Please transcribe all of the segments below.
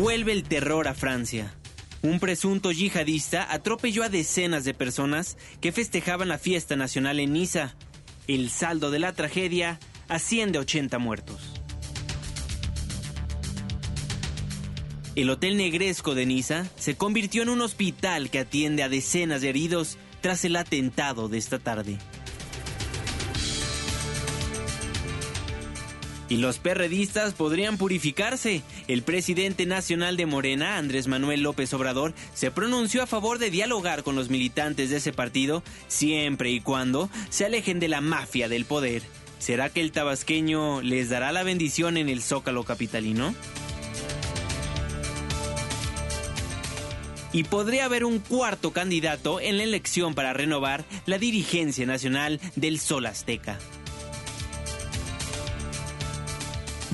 Vuelve el terror a Francia. Un presunto yihadista atropelló a decenas de personas que festejaban la fiesta nacional en Niza. El saldo de la tragedia asciende a 80 muertos. El Hotel Negresco de Niza se convirtió en un hospital que atiende a decenas de heridos tras el atentado de esta tarde. Y los perredistas podrían purificarse. El presidente nacional de Morena, Andrés Manuel López Obrador, se pronunció a favor de dialogar con los militantes de ese partido siempre y cuando se alejen de la mafia del poder. ¿Será que el tabasqueño les dará la bendición en el zócalo capitalino? Y podría haber un cuarto candidato en la elección para renovar la dirigencia nacional del Sol Azteca.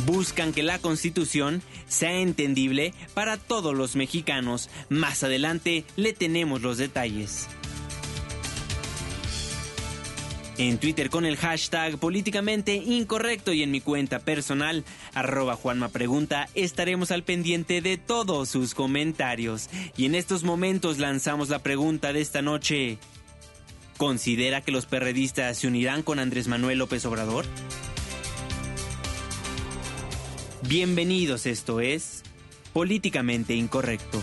Buscan que la constitución sea entendible para todos los mexicanos. Más adelante le tenemos los detalles. En Twitter con el hashtag políticamente incorrecto y en mi cuenta personal, arroba Juanma Pregunta, estaremos al pendiente de todos sus comentarios. Y en estos momentos lanzamos la pregunta de esta noche. ¿Considera que los perredistas se unirán con Andrés Manuel López Obrador? Bienvenidos, esto es Políticamente Incorrecto.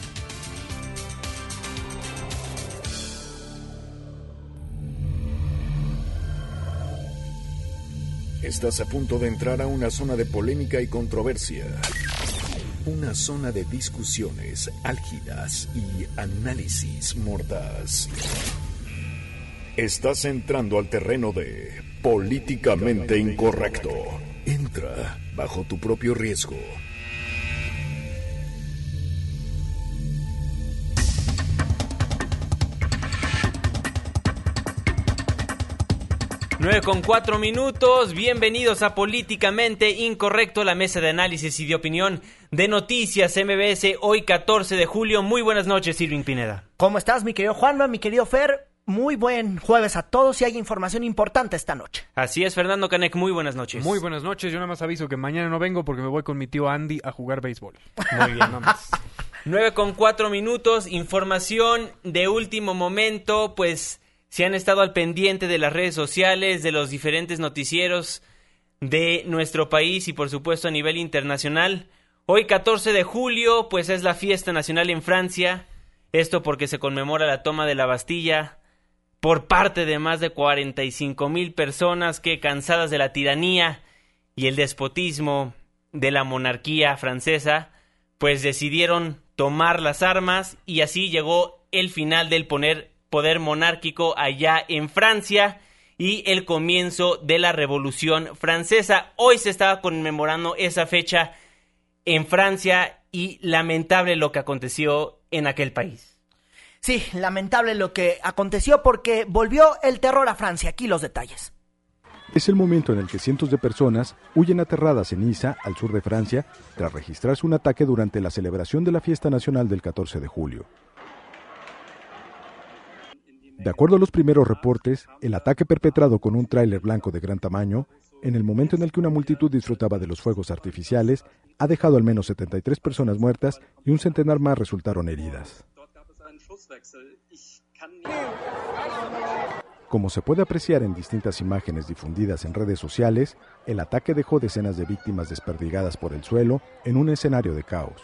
Estás a punto de entrar a una zona de polémica y controversia. Una zona de discusiones álgidas y análisis mordaz. Estás entrando al terreno de Políticamente Incorrecto. Entra bajo tu propio riesgo. Nueve con cuatro minutos, bienvenidos a Políticamente Incorrecto, la mesa de análisis y de opinión de Noticias MBS, hoy 14 de julio. Muy buenas noches, Irving Pineda. ¿Cómo estás, mi querido Juanma, mi querido Fer? Muy buen jueves a todos y hay información importante esta noche. Así es, Fernando Canek, muy buenas noches. Muy buenas noches, yo nada más aviso que mañana no vengo porque me voy con mi tío Andy a jugar béisbol. Muy bien, nada más. 9 con cuatro minutos, información de último momento, pues si han estado al pendiente de las redes sociales, de los diferentes noticieros de nuestro país y por supuesto a nivel internacional. Hoy 14 de julio, pues es la fiesta nacional en Francia, esto porque se conmemora la toma de la Bastilla por parte de más de 45 mil personas que, cansadas de la tiranía y el despotismo de la monarquía francesa, pues decidieron tomar las armas y así llegó el final del poner poder monárquico allá en Francia y el comienzo de la Revolución Francesa. Hoy se estaba conmemorando esa fecha en Francia y lamentable lo que aconteció en aquel país. Sí, lamentable lo que aconteció porque volvió el terror a Francia. Aquí los detalles. Es el momento en el que cientos de personas huyen aterradas en Niza, al sur de Francia, tras registrarse un ataque durante la celebración de la fiesta nacional del 14 de julio. De acuerdo a los primeros reportes, el ataque perpetrado con un tráiler blanco de gran tamaño, en el momento en el que una multitud disfrutaba de los fuegos artificiales, ha dejado al menos 73 personas muertas y un centenar más resultaron heridas. Como se puede apreciar en distintas imágenes difundidas en redes sociales, el ataque dejó decenas de víctimas desperdigadas por el suelo en un escenario de caos.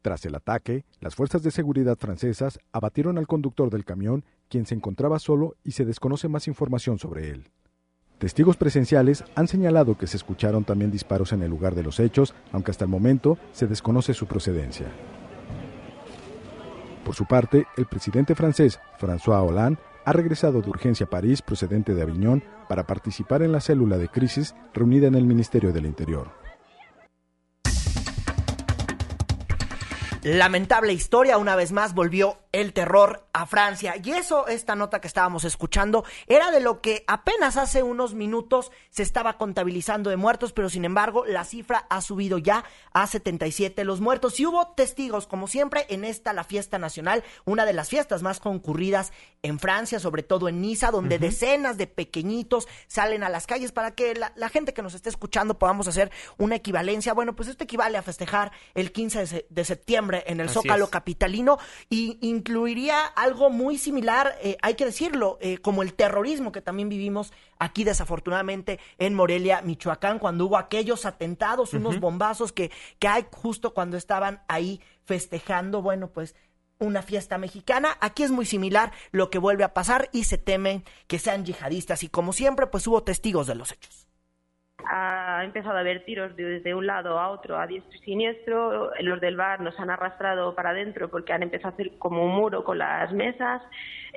Tras el ataque, las fuerzas de seguridad francesas abatieron al conductor del camión, quien se encontraba solo y se desconoce más información sobre él. Testigos presenciales han señalado que se escucharon también disparos en el lugar de los hechos, aunque hasta el momento se desconoce su procedencia. Por su parte, el presidente francés François Hollande ha regresado de urgencia a París procedente de Aviñón para participar en la célula de crisis reunida en el Ministerio del Interior. Lamentable historia, una vez más volvió el terror a Francia. Y eso, esta nota que estábamos escuchando, era de lo que apenas hace unos minutos se estaba contabilizando de muertos, pero sin embargo la cifra ha subido ya a 77 los muertos. Y hubo testigos, como siempre, en esta, la fiesta nacional, una de las fiestas más concurridas en Francia, sobre todo en Niza, donde decenas de pequeñitos salen a las calles para que la, la, gente que nos esté escuchando podamos hacer una equivalencia. Bueno, pues esto equivale a festejar el 15 de, se de septiembre en el Así Zócalo es. capitalino y incluiría algo muy similar, eh, hay que decirlo, eh, como el terrorismo que también vivimos aquí desafortunadamente en Morelia, Michoacán, cuando hubo aquellos atentados, unos bombazos que, que hay justo cuando estaban ahí festejando, bueno, pues una fiesta mexicana. Aquí es muy similar lo que vuelve a pasar y se temen que sean yihadistas. Y como siempre, pues hubo testigos de los hechos ha empezado a haber tiros de, desde un lado a otro, a diestro y siniestro. Los del bar nos han arrastrado para adentro porque han empezado a hacer como un muro con las mesas.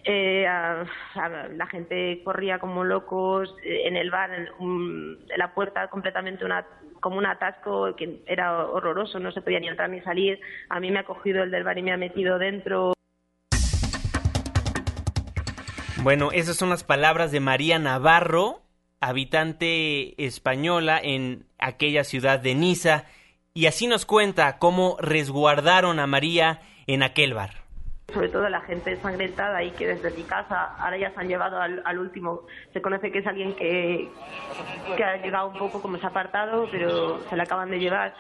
Eh, la gente corría como locos eh, en el bar, en la puerta completamente una, como un atasco que era horroroso, no se podía ni entrar ni salir. A mí me ha cogido el del bar y me ha metido dentro. Bueno, esas son las palabras de María Navarro, habitante española en aquella ciudad de Niza, y así nos cuenta cómo resguardaron a María en aquel bar. Sobre todo la gente ensangrentada y que desde mi casa ahora ya se han llevado al, último. Se conoce que es alguien que, que ha llegado un poco como se ha apartado, pero se la acaban de llevar.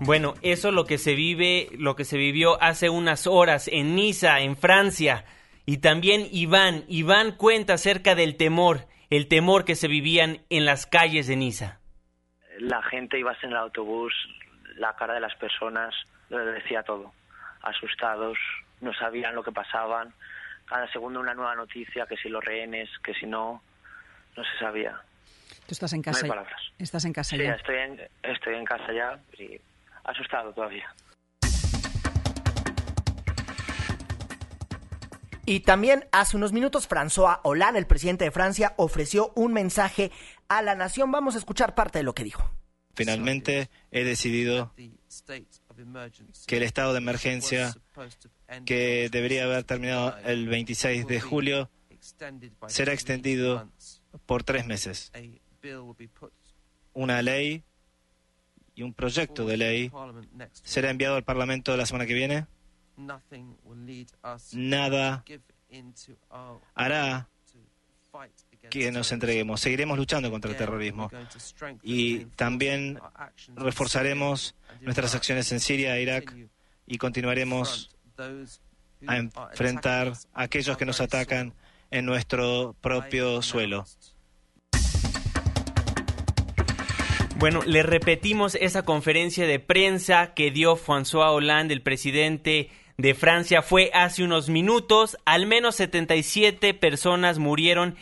Bueno, eso es lo que se vive, lo que se vivió hace unas horas en Niza, en Francia. Y también Iván, Iván cuenta acerca del temor, el temor que se vivían en las calles de Niza. La gente iba en el autobús, la cara de las personas lo decía todo. Asustados, no sabían lo que pasaban. Cada segundo una nueva noticia, que si los rehenes, que si no, no se sabía. Tú estás en casa. No hay palabras. Estás en casa sí, ya. estoy en, estoy en casa ya y asustado todavía. Y también hace unos minutos François Hollande, el presidente de Francia, ofreció un mensaje a la nación. Vamos a escuchar parte de lo que dijo. Finalmente he decidido que el estado de emergencia, que debería haber terminado el 26 de julio, será extendido por tres meses. Una ley y un proyecto de ley será enviado al Parlamento la semana que viene. Nada hará que nos entreguemos. Seguiremos luchando contra el terrorismo y también reforzaremos nuestras acciones en Siria e Irak y continuaremos a enfrentar a aquellos que nos atacan en nuestro propio suelo. Bueno, le repetimos esa conferencia de prensa que dio François Hollande, el presidente de Francia. Fue hace unos minutos. Al menos 77 personas murieron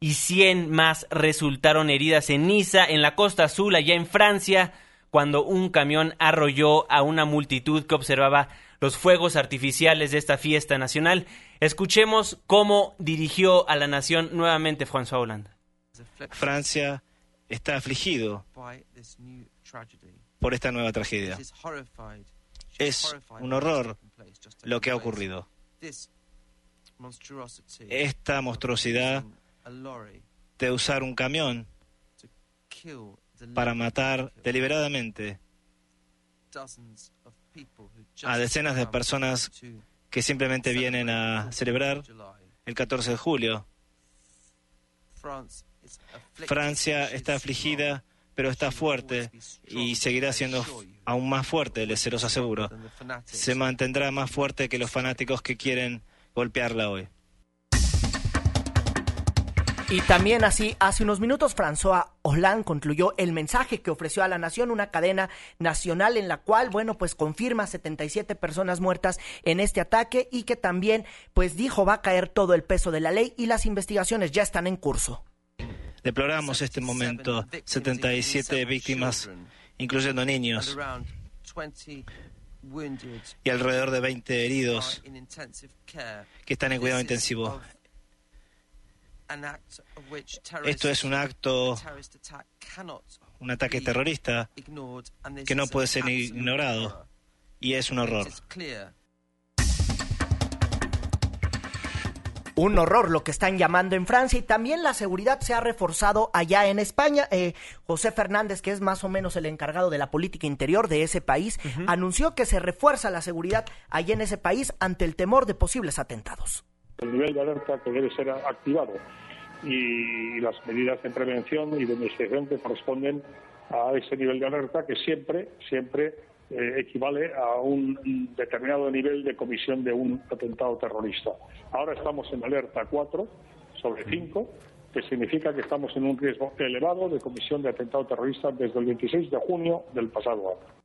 y 100 más resultaron heridas en Niza, en la costa azul, allá en Francia, cuando un camión arrolló a una multitud que observaba los fuegos artificiales de esta fiesta nacional. Escuchemos cómo dirigió a la nación nuevamente François Hollande. Francia está afligido por esta nueva tragedia. Es un horror lo que ha ocurrido. Esta monstruosidad de usar un camión para matar deliberadamente a decenas de personas que simplemente vienen a celebrar el 14 de julio. Francia está afligida, pero está fuerte y seguirá siendo aún más fuerte, les se los aseguro. Se mantendrá más fuerte que los fanáticos que quieren golpearla hoy. Y también así, hace unos minutos, François Hollande concluyó el mensaje que ofreció a la nación, una cadena nacional en la cual, bueno, pues confirma 77 personas muertas en este ataque y que también, pues dijo, va a caer todo el peso de la ley y las investigaciones ya están en curso. Deploramos este momento, 77 víctimas, incluyendo niños, y alrededor de 20 heridos que están en cuidado intensivo. Esto es un acto, un ataque terrorista que no puede ser ignorado y es un horror. Un horror lo que están llamando en Francia y también la seguridad se ha reforzado allá en España. Eh, José Fernández, que es más o menos el encargado de la política interior de ese país, anunció que se refuerza la seguridad allá en ese país ante el temor de posibles atentados. El nivel de alerta que debe ser activado y las medidas de prevención y de investigación que corresponden a ese nivel de alerta que siempre, siempre eh, equivale a un determinado nivel de comisión de un atentado terrorista. Ahora estamos en alerta 4 sobre 5, que significa que estamos en un riesgo elevado de comisión de atentado terrorista desde el 26 de junio del pasado año.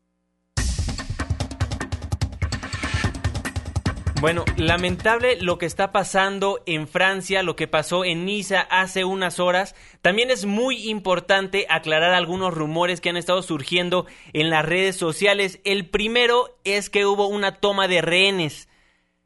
Bueno, lamentable lo que está pasando en Francia, lo que pasó en Niza hace unas horas. También es muy importante aclarar algunos rumores que han estado surgiendo en las redes sociales. El primero es que hubo una toma de rehenes.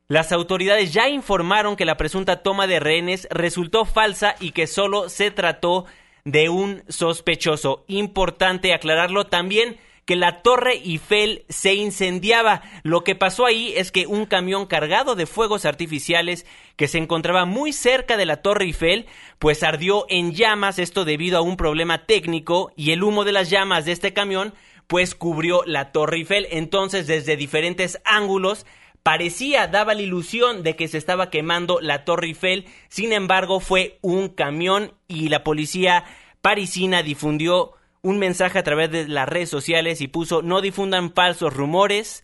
Las autoridades ya informaron que la presunta toma de rehenes resultó falsa y que solo se trató de un sospechoso. Importante aclararlo también que la Torre Eiffel se incendiaba. Lo que pasó ahí es que un camión cargado de fuegos artificiales que se encontraba muy cerca de la Torre Eiffel, pues ardió en llamas, esto debido a un problema técnico y el humo de las llamas de este camión pues cubrió la Torre Eiffel. Entonces, desde diferentes ángulos parecía, daba la ilusión de que se estaba quemando la Torre Eiffel, sin embargo fue un camión y la policía parisina difundió un mensaje a través de las redes sociales y puso no difundan falsos rumores.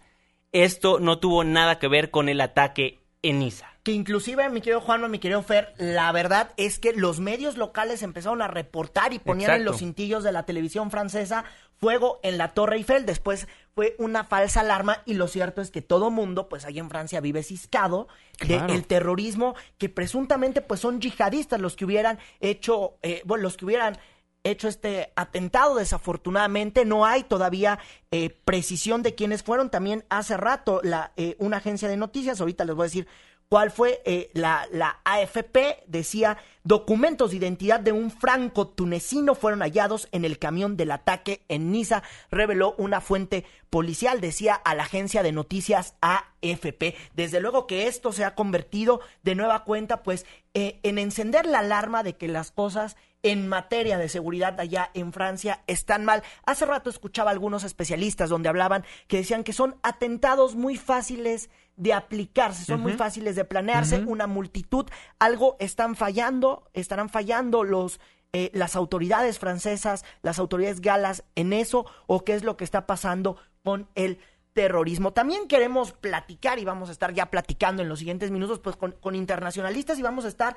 Esto no tuvo nada que ver con el ataque en Niza. Que inclusive, mi querido Juan, mi querido Fer, la verdad es que los medios locales empezaron a reportar y ponían en los cintillos de la televisión francesa fuego en la Torre Eiffel. Después fue una falsa alarma y lo cierto es que todo mundo, pues ahí en Francia vive ciscado del terrorismo que presuntamente pues son yihadistas los que hubieran hecho, eh, bueno, los que hubieran hecho este atentado. Desafortunadamente no hay todavía eh, precisión de quiénes fueron. También hace rato la, eh, una agencia de noticias, ahorita les voy a decir cuál fue eh, la, la, AFP, decía, documentos de identidad de un franco tunecino fueron hallados en el camión del ataque en Niza, reveló una fuente policial, decía a la agencia de noticias AFP. Desde luego que esto se ha convertido de nueva cuenta, pues, en encender la alarma de que las cosas en materia de seguridad allá en Francia están mal. Hace rato escuchaba a algunos especialistas donde hablaban que decían que son atentados muy fáciles de aplicarse, son muy fáciles de planearse, una multitud, algo están fallando, estarán fallando los eh, las autoridades francesas, las autoridades galas en eso o qué es lo que está pasando con el terrorismo. También queremos platicar y vamos a estar ya platicando en los siguientes minutos pues con, internacionalistas y vamos a estar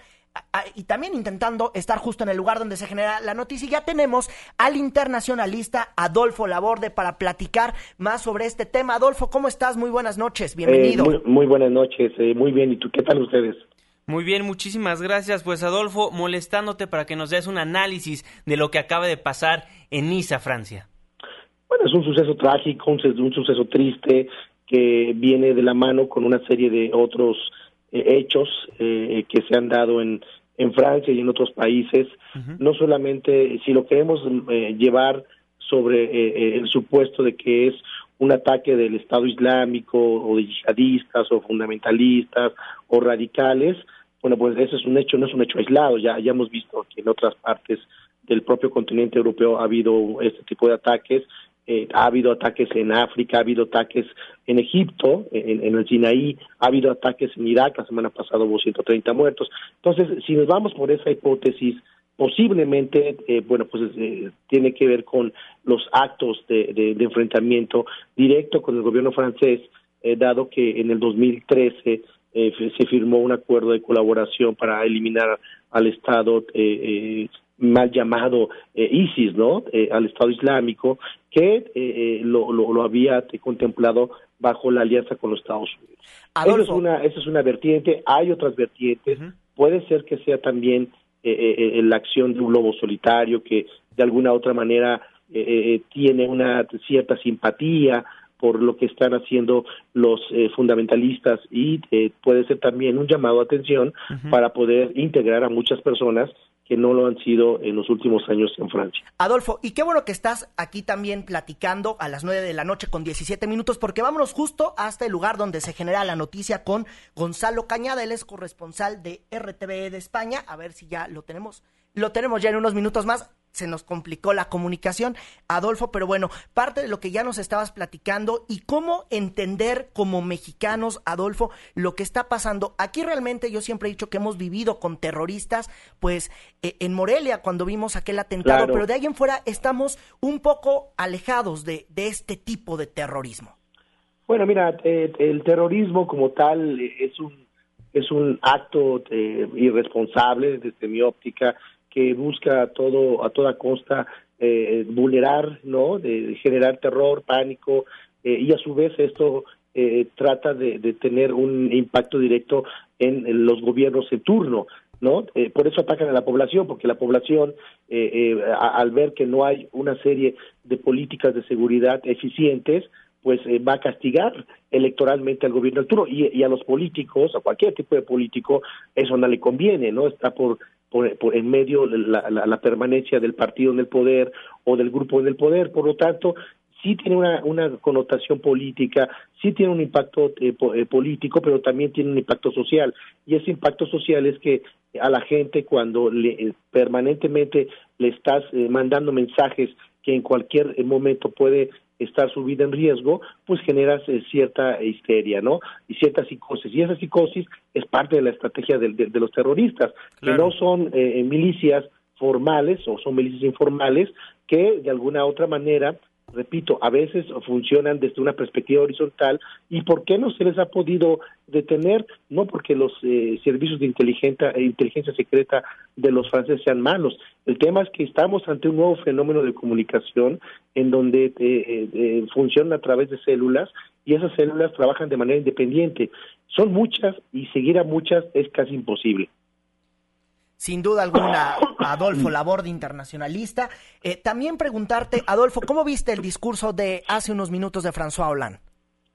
y también intentando estar justo en el lugar donde se genera la noticia. Y ya tenemos al internacionalista Adolfo Laborde para platicar más sobre este tema. Adolfo, ¿cómo estás? Muy buenas noches, bienvenido. Eh, muy, buenas noches, eh, muy bien. ¿Y tú qué tal ustedes? Muy bien, muchísimas gracias. Pues Adolfo, molestándote para que nos des un análisis de lo que acaba de pasar en Niza, Francia. Es un suceso trágico, un, suceso triste que viene de la mano con una serie de otros eh, hechos eh, que se han dado en, en Francia y en otros países. No solamente, si lo queremos eh, llevar sobre el supuesto de que es un ataque del Estado Islámico o de yihadistas o fundamentalistas o radicales, bueno, pues eso es un hecho, no es un hecho aislado, ya, ya hemos visto que en otras partes del propio continente europeo ha habido este tipo de ataques eh, ha habido ataques en África, ha habido ataques en Egipto, en, el Sinaí, ha habido ataques en Irak, la semana pasada hubo 130 muertos. Entonces, si nos vamos por esa hipótesis, posiblemente, eh, bueno, pues eh, tiene que ver con los actos de, enfrentamiento directo con el gobierno francés, dado que en el 2013 se firmó un acuerdo de colaboración para eliminar al Estado mal llamado eh, ISIS, ¿no? Eh, al Estado Islámico, que eh, lo, lo, había contemplado bajo la alianza con los Estados Unidos. Esa es una, esa es una vertiente, hay otras vertientes, puede ser que sea también la acción de un lobo solitario que de alguna otra manera tiene una cierta simpatía por lo que están haciendo los eh, fundamentalistas y eh, puede ser también un llamado a atención para poder integrar a muchas personas que no lo han sido en los últimos años en Francia. Adolfo, y qué bueno que estás aquí también platicando a las 9 de la noche con 17 minutos, porque vámonos justo hasta el lugar donde se genera la noticia con Gonzalo Cañada, él es corresponsal de RTVE de España, a ver si ya lo tenemos, lo tenemos ya en unos minutos más se nos complicó la comunicación, Adolfo, pero bueno, parte de lo que ya nos estabas platicando y cómo entender como mexicanos, Adolfo, lo que está pasando. Aquí realmente yo siempre he dicho que hemos vivido con terroristas, pues eh, en Morelia cuando vimos aquel atentado, pero de ahí en fuera estamos un poco alejados de, de este tipo de terrorismo. Bueno, mira, eh, el terrorismo como tal eh, es un es un acto irresponsable desde mi óptica que busca a todo a toda costa eh, vulnerar, ¿no? De, generar terror, pánico eh, y a su vez esto eh, trata de, tener un impacto directo en, los gobiernos en turno. ¿no? por eso atacan a la población, porque la población, al ver que no hay una serie de políticas de seguridad eficientes, pues va a castigar electoralmente al gobierno en turno y, y, a los políticos, a cualquier tipo de político, eso no le conviene, ¿no? Está por por, en medio la, la, permanencia del partido en el poder o del grupo en el poder. Por lo tanto, sí tiene una, una connotación política, sí tiene un impacto eh, eh, político, pero también tiene un impacto social. Y ese impacto social es que a la gente cuando le, eh, permanentemente le estás mandando mensajes que en cualquier momento puede estar su vida en riesgo, pues generas eh, cierta histeria, ¿no? Y cierta psicosis. Y esa psicosis es parte de la estrategia de, los terroristas, que no son eh, milicias formales o son milicias informales que de alguna otra manera repito, a veces funcionan desde una perspectiva horizontal y por qué no se les ha podido detener, no porque los eh, servicios de inteligencia, inteligencia secreta de los franceses sean malos, el tema es que estamos ante un nuevo fenómeno de comunicación en donde eh, eh, funcionan a través de células y esas células trabajan de manera independiente. Son muchas y seguir a muchas es casi imposible sin duda alguna, Adolfo, labor de internacionalista. Eh, también preguntarte, Adolfo, ¿cómo viste el discurso de hace unos minutos de François Hollande?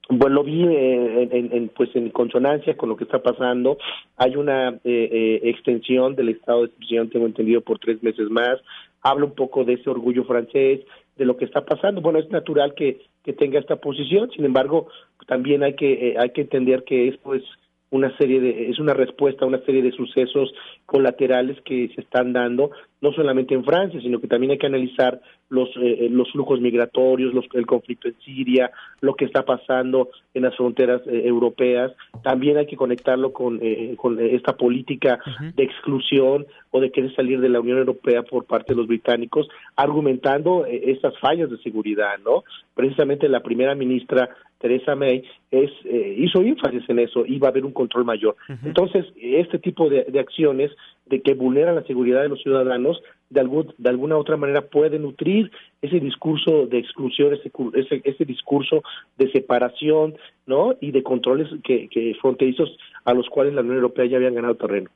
Bueno, lo vi eh, en, pues en consonancia con lo que está pasando. Hay una eh, extensión del estado de excepción, tengo entendido, por tres meses más. Habla un poco de ese orgullo francés, de lo que está pasando. Bueno, es natural que, que tenga esta posición. Sin embargo, también hay que hay que entender que es pues una serie de es una respuesta a una serie de sucesos colaterales que se están dando no solamente en Francia sino que también hay que analizar los eh, eh, los flujos migratorios los, el conflicto en Siria lo que está pasando en las fronteras eh, europeas. También hay que conectarlo con con esta política de exclusión o de querer salir de la Unión Europea por parte de los británicos argumentando estas fallas de seguridad no precisamente la primera ministra Teresa May es, eh, hizo énfasis en eso y va a haber un control mayor. Entonces, este tipo de, acciones de que vulneran la seguridad de los ciudadanos, de, algún, de alguna otra manera puede nutrir ese discurso de exclusión, ese, ese, ese discurso de separación, ¿no? Y de controles que, que fronterizos a los cuales la Unión Europea ya habían ganado terreno.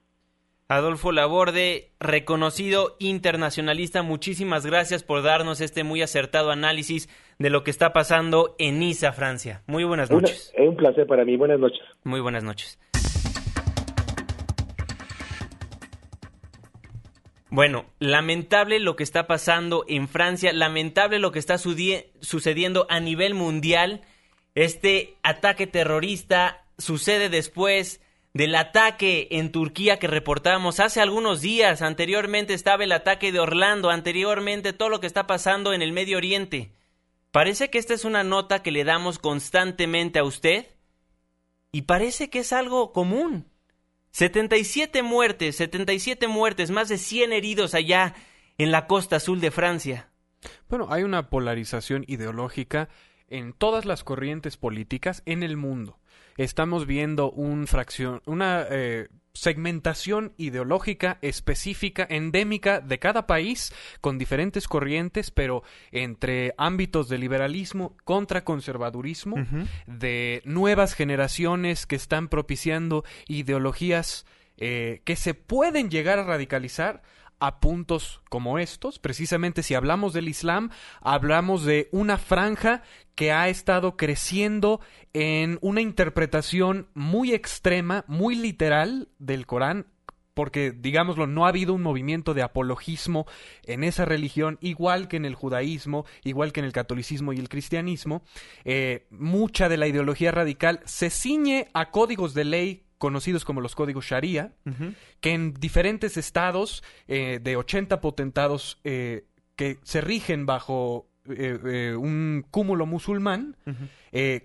Adolfo Laborde, reconocido internacionalista, muchísimas gracias por darnos este muy acertado análisis de lo que está pasando en Niza, Francia. Muy buenas noches. Es un placer para mí. Buenas noches. Muy buenas noches. Bueno, lamentable lo que está pasando en Francia, lamentable lo que está sucediendo a nivel mundial. Este ataque terrorista sucede después del ataque en Turquía que reportamos hace algunos días. Anteriormente estaba el ataque de Orlando, anteriormente todo lo que está pasando en el Medio Oriente. Parece que esta es una nota que le damos constantemente a usted y parece que es algo común. 77 muertes, 77 muertes, más de 100 heridos allá en la costa azul de Francia. Bueno, hay una polarización ideológica en todas las corrientes políticas en el mundo estamos viendo un fracción, una eh, segmentación ideológica específica, endémica de cada país, con diferentes corrientes, pero entre ámbitos de liberalismo contra conservadurismo, de nuevas generaciones que están propiciando ideologías eh, que se pueden llegar a radicalizar a puntos como estos. Precisamente si hablamos del Islam, hablamos de una franja que ha estado creciendo en una interpretación muy extrema, muy literal del Corán porque, digámoslo, no ha habido un movimiento de apologismo en esa religión, igual que en el judaísmo, igual que en el catolicismo y el cristianismo. Eh, mucha de la ideología radical se ciñe a códigos de ley conocidos como los códigos Sharia, que en diferentes estados eh, de 80 potentados eh, que se rigen bajo eh, un cúmulo musulmán,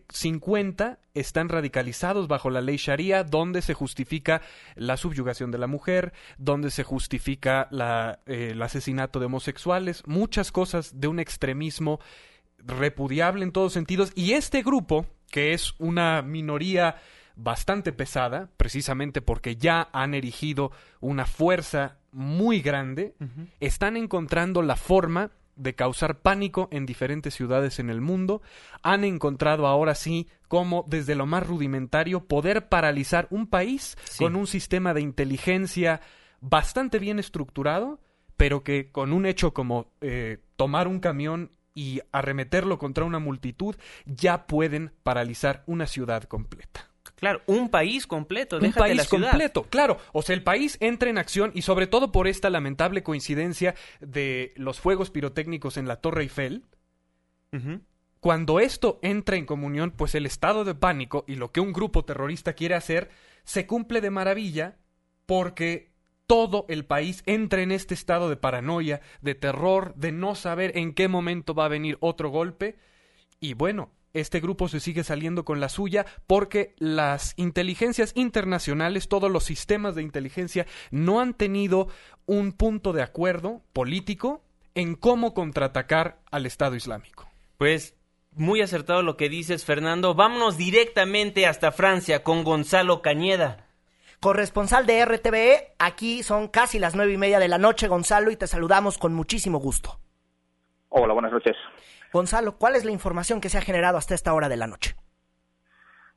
50 están radicalizados bajo la ley Sharia, donde se justifica la subyugación de la mujer, donde se justifica la, el asesinato de homosexuales, muchas cosas de un extremismo repudiable en todos sentidos. Y este grupo, que es una minoría bastante pesada, precisamente porque ya han erigido una fuerza muy grande, están encontrando la forma de causar pánico en diferentes ciudades en el mundo, han encontrado ahora sí cómo desde lo más rudimentario poder paralizar un país con un sistema de inteligencia bastante bien estructurado, pero que con un hecho como eh, tomar un camión y arremeterlo contra una multitud ya pueden paralizar una ciudad completa. Claro, un país completo, un país completo, claro. O sea, el país entra en acción y sobre todo por esta lamentable coincidencia de los fuegos pirotécnicos en la Torre Eiffel. Cuando esto entra en comunión, pues el estado de pánico y lo que un grupo terrorista quiere hacer se cumple de maravilla porque todo el país entra en este estado de paranoia, de terror, de no saber en qué momento va a venir otro golpe. Y bueno, este grupo se sigue saliendo con la suya porque las inteligencias internacionales, todos los sistemas de inteligencia no han tenido un punto de acuerdo político en cómo contraatacar al Estado Islámico. Pues muy acertado lo que dices, Fernando. Vámonos directamente hasta Francia con Gonzalo Cañeda. Corresponsal de RTVE, aquí son casi las nueve y media de la noche, Gonzalo, y te saludamos con muchísimo gusto. Hola, buenas noches. Gonzalo, ¿cuál es la información que se ha generado hasta esta hora de la noche?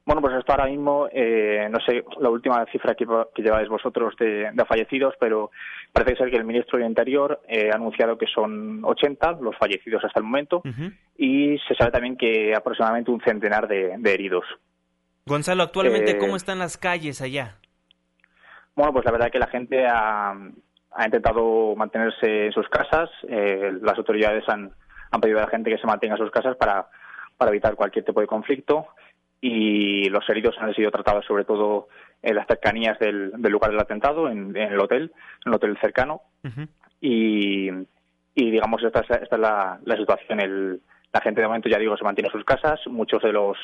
Bueno, pues hasta ahora mismo, eh, no sé la última cifra que, lleváis vosotros de, fallecidos, pero parece ser que el ministro de Interior eh, ha anunciado que son 80 los fallecidos hasta el momento y se sabe también que aproximadamente un centenar de, heridos. Gonzalo, actualmente, ¿cómo eh, están las calles allá? Bueno, pues la verdad es que la gente ha, ha intentado mantenerse en sus casas. las autoridades han, han pedido a la gente que se mantenga en sus casas para, para evitar cualquier tipo de conflicto y los heridos han sido tratados sobre todo en las cercanías del, lugar del atentado, en, el hotel, en el hotel cercano. y, y, digamos, esta es, esta es la, la, situación. El, la gente de momento, ya digo, se mantiene en sus casas. Muchos de los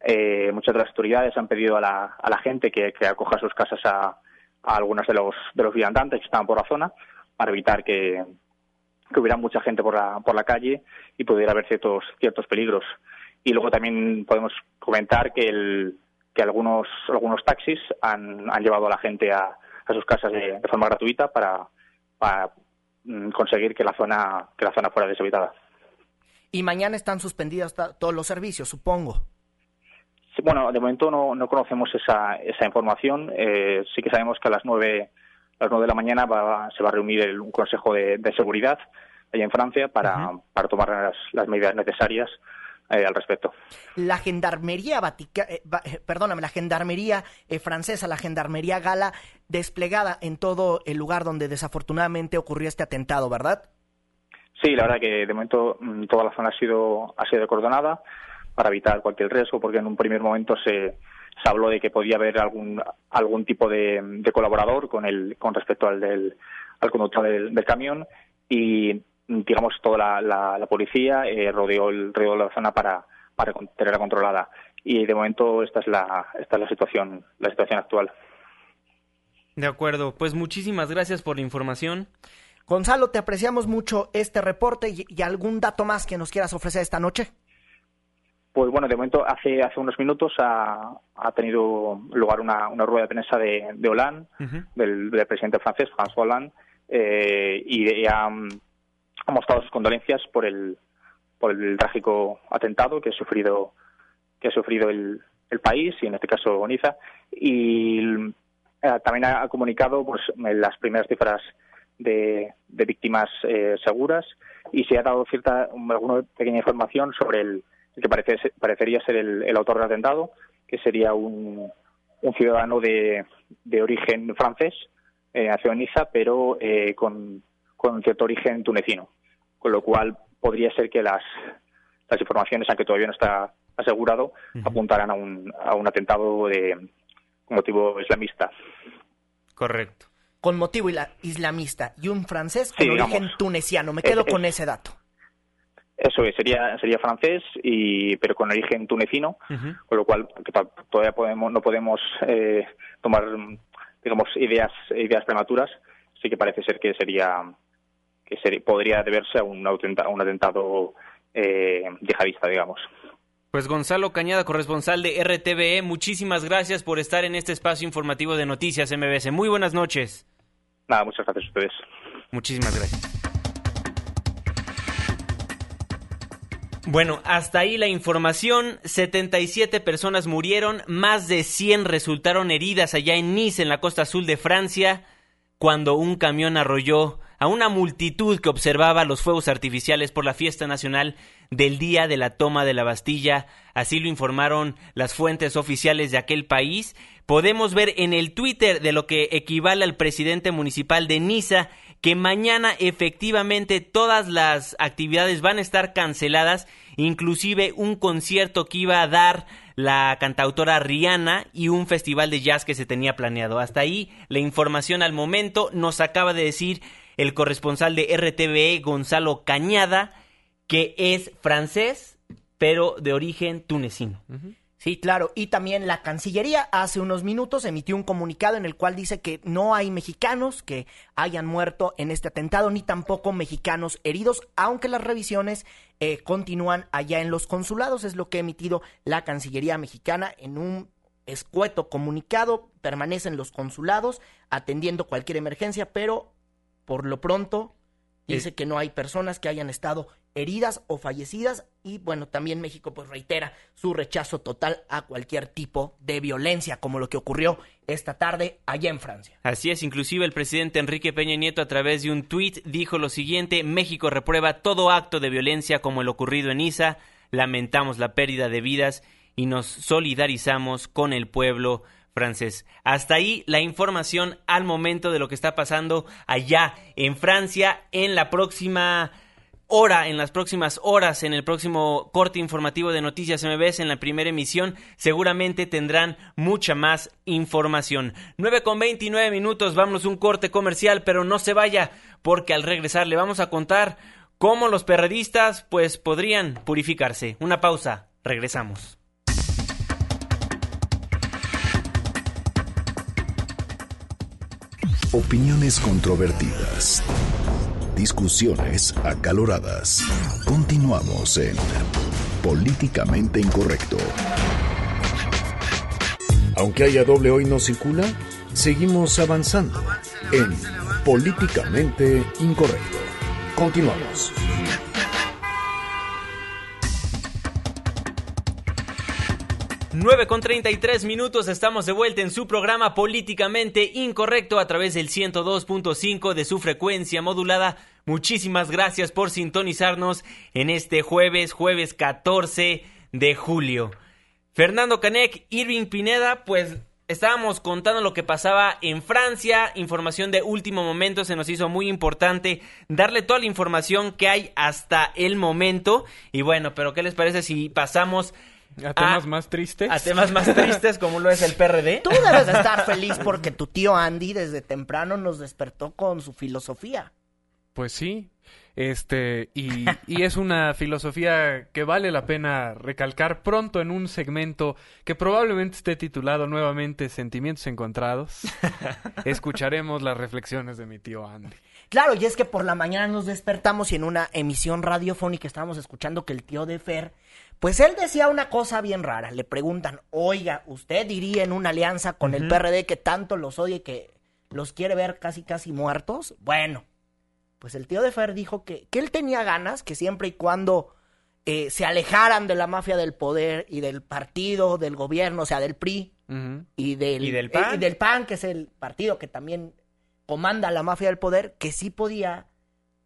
eh, muchas de las autoridades han pedido a la, a la gente que, que acoja sus casas a, a algunos de los, de los viandantes que estaban por la zona para evitar que, que hubiera mucha gente por la, por la calle y pudiera haber ciertos, ciertos peligros. Y luego también podemos comentar que, el, que algunos, algunos taxis han, han llevado a la gente a, a sus casas de, forma gratuita para, para mm, conseguir que la zona, que la zona fuera deshabitada. Y mañana están suspendidos todos los servicios, supongo. bueno, de momento no, no conocemos esa, esa información. Eh, sí que sabemos que a las nueve a las nueve de la mañana se va a reunir un Consejo de, Seguridad allá en Francia para, para tomar las, medidas necesarias eh, al respecto. La gendarmería Vatica, eh, eh, perdóname, la gendarmería francesa, la gendarmería gala, desplegada en todo el lugar donde desafortunadamente ocurrió este atentado, ¿verdad? Sí, la verdad que de momento mm, toda la zona ha sido ha sido cordonada para evitar cualquier riesgo, porque en un primer momento se se habló de que podía haber algún algún tipo de, colaborador con el con respecto al del al conductor del, camión y digamos toda la, policía eh, rodeó el rodeó la zona para para tenerla controlada. Y de momento esta es la esta es la situación la situación actual. De acuerdo. Pues muchísimas gracias por la información. Gonzalo te apreciamos mucho este reporte y algún dato más que nos quieras ofrecer esta noche pues bueno, de momento hace hace unos minutos ha, ha tenido lugar una, una, rueda de prensa de, de Hollande, del, presidente francés, François Hollande, eh, y ha, ha, mostrado sus condolencias por el por el trágico atentado que ha sufrido que ha sufrido el, el país y en este caso Niza. Y eh, también ha comunicado pues las primeras cifras de, víctimas eh, seguras y se ha dado cierta alguna pequeña información sobre el, que parece, parecería ser el, autor del atentado, que sería un, un ciudadano de, de origen francés, eh, nació en Niza, pero eh, con, con cierto origen tunecino, con lo cual podría ser que las, las informaciones, aunque todavía no está asegurado, apuntaran a un, a un atentado de motivo islamista. Correcto. Con motivo islamista y un francés con origen tuneciano. Me quedo con ese dato. Eso es, sería, sería francés, y, pero con origen tunecino, con lo cual todavía podemos, no podemos eh, tomar digamos ideas ideas prematuras. Sí que parece ser que sería que podría deberse a un, a un atentado eh, yihadista, digamos. Pues Gonzalo Cañada, corresponsal de RTVE, muchísimas gracias por estar en este espacio informativo de Noticias MBS. Muy buenas noches. Nada, muchas gracias a ustedes. Muchísimas gracias. Bueno, hasta ahí la información. 77 personas murieron, más de 100 resultaron heridas allá en Nice, en la costa azul de Francia, cuando un camión arrolló a una multitud que observaba los fuegos artificiales por la fiesta nacional del día de la toma de la Bastilla. Así lo informaron las fuentes oficiales de aquel país. Podemos ver en el Twitter de lo que equivale al presidente municipal de Niza que mañana efectivamente todas las actividades van a estar canceladas, inclusive un concierto que iba a dar la cantautora Rihanna y un festival de jazz que se tenía planeado. Hasta ahí la información al momento nos acaba de decir el corresponsal de RTVE Gonzalo Cañada que es francés pero de origen tunecino. Sí, claro. Y también la Cancillería hace unos minutos emitió un comunicado en el cual dice que no hay mexicanos que hayan muerto en este atentado, ni tampoco mexicanos heridos, aunque las revisiones eh, continúan allá en los consulados. Es lo que ha emitido la Cancillería mexicana en un escueto comunicado. Permanecen los consulados atendiendo cualquier emergencia, pero por lo pronto dice que no hay personas que hayan estado heridas o fallecidas y bueno, también México pues reitera su rechazo total a cualquier tipo de violencia como lo que ocurrió esta tarde allá en Francia. Así es, inclusive el presidente Enrique Peña Nieto a través de un tuit dijo lo siguiente, México reprueba todo acto de violencia como el ocurrido en Isa, lamentamos la pérdida de vidas y nos solidarizamos con el pueblo francés. Hasta ahí la información al momento de lo que está pasando allá en Francia en la próxima hora, en las próximas horas, en el próximo corte informativo de Noticias MBS, en la primera emisión, seguramente tendrán mucha más información. 9 con 29 minutos, vamos un corte comercial, pero no se vaya, porque al regresar le vamos a contar cómo los perredistas, pues, podrían purificarse. Una pausa, regresamos. Opiniones controvertidas Discusiones acaloradas. Continuamos en Políticamente Incorrecto. Aunque haya doble hoy no circula, seguimos avanzando en Políticamente Incorrecto. Continuamos. 9 con 33 minutos, estamos de vuelta en su programa Políticamente Incorrecto a través del 102.5 de su frecuencia modulada. Muchísimas gracias por sintonizarnos en este jueves, jueves 14 de julio. Fernando Canek, Irving Pineda, pues estábamos contando lo que pasaba en Francia, información de último momento, se nos hizo muy importante darle toda la información que hay hasta el momento. Y bueno, pero ¿qué les parece si pasamos a temas más tristes. A temas más tristes como lo es el PRD. Tú debes de estar feliz porque tu tío Andy desde temprano nos despertó con su filosofía. Pues sí, este, y, y, es una filosofía que vale la pena recalcar pronto en un segmento que probablemente esté titulado nuevamente Sentimientos Encontrados. Escucharemos las reflexiones de mi tío Andy. Claro, y es que por la mañana nos despertamos y en una emisión radiofónica estábamos escuchando que el tío de Fer pues él decía una cosa bien rara. Le preguntan, oiga, ¿usted iría en una alianza con el PRD que tanto los odia y que los quiere ver casi casi muertos? Bueno, pues el tío de Fer dijo que, que él tenía ganas, que siempre y cuando eh, se alejaran de la mafia del poder y del partido, del gobierno, o sea, del PRI y, del, ¿Y del PAN? Eh, y del PAN, que es el partido que también comanda la mafia del poder, que sí podía,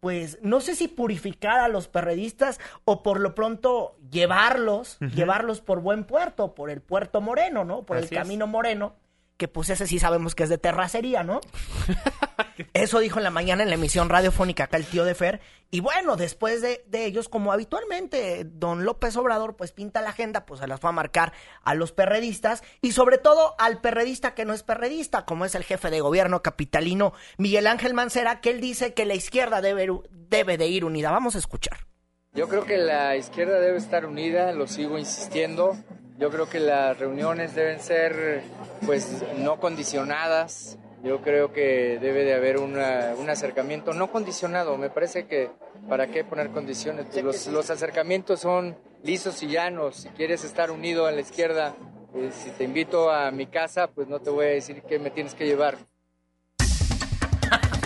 pues, no sé si purificar a los perredistas o por lo pronto llevarlos, llevarlos por buen puerto, por el puerto moreno, ¿no? Por el es. camino moreno, que pues ese sí sabemos que es de terracería, ¿no? Eso dijo en la mañana en la emisión radiofónica acá el tío de Fer. Y bueno, después de, de ellos, como habitualmente don López Obrador pues pinta la agenda, pues se las fue a marcar a los perredistas y sobre todo al perredista que no es perredista, como es el jefe de gobierno capitalino Miguel Ángel Mancera, que él dice que la izquierda debe, debe de ir unida. Vamos a escuchar. Yo creo que la izquierda debe estar unida, lo sigo insistiendo. Yo creo que las reuniones deben ser, pues, no condicionadas. Yo creo que debe de haber una- un acercamiento no condicionado. Me parece que, ¿para qué poner condiciones? Pues los, los acercamientos son lisos y llanos. Si quieres estar unido a la izquierda, pues, si te invito a mi casa, pues no te voy a decir qué me tienes que llevar.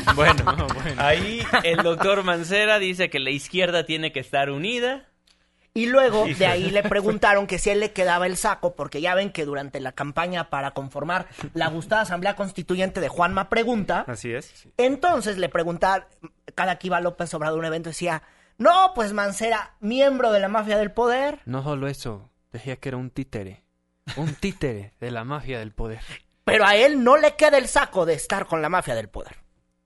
Bueno, ahí el doctor Mancera dice que la izquierda tiene que estar unida. Y luego de ahí le preguntaron que si él le quedaba el saco, porque ya ven que durante la campaña para conformar la gustada Asamblea Constituyente de Juanma Pregunta, Así es. entonces le preguntaron, cada que iba López Obrador a un evento decía, no, pues Mancera, miembro de la mafia del poder. No solo eso, decía que era un títere. Un títere de la mafia del poder. Pero a él no le queda el saco de estar con la mafia del poder.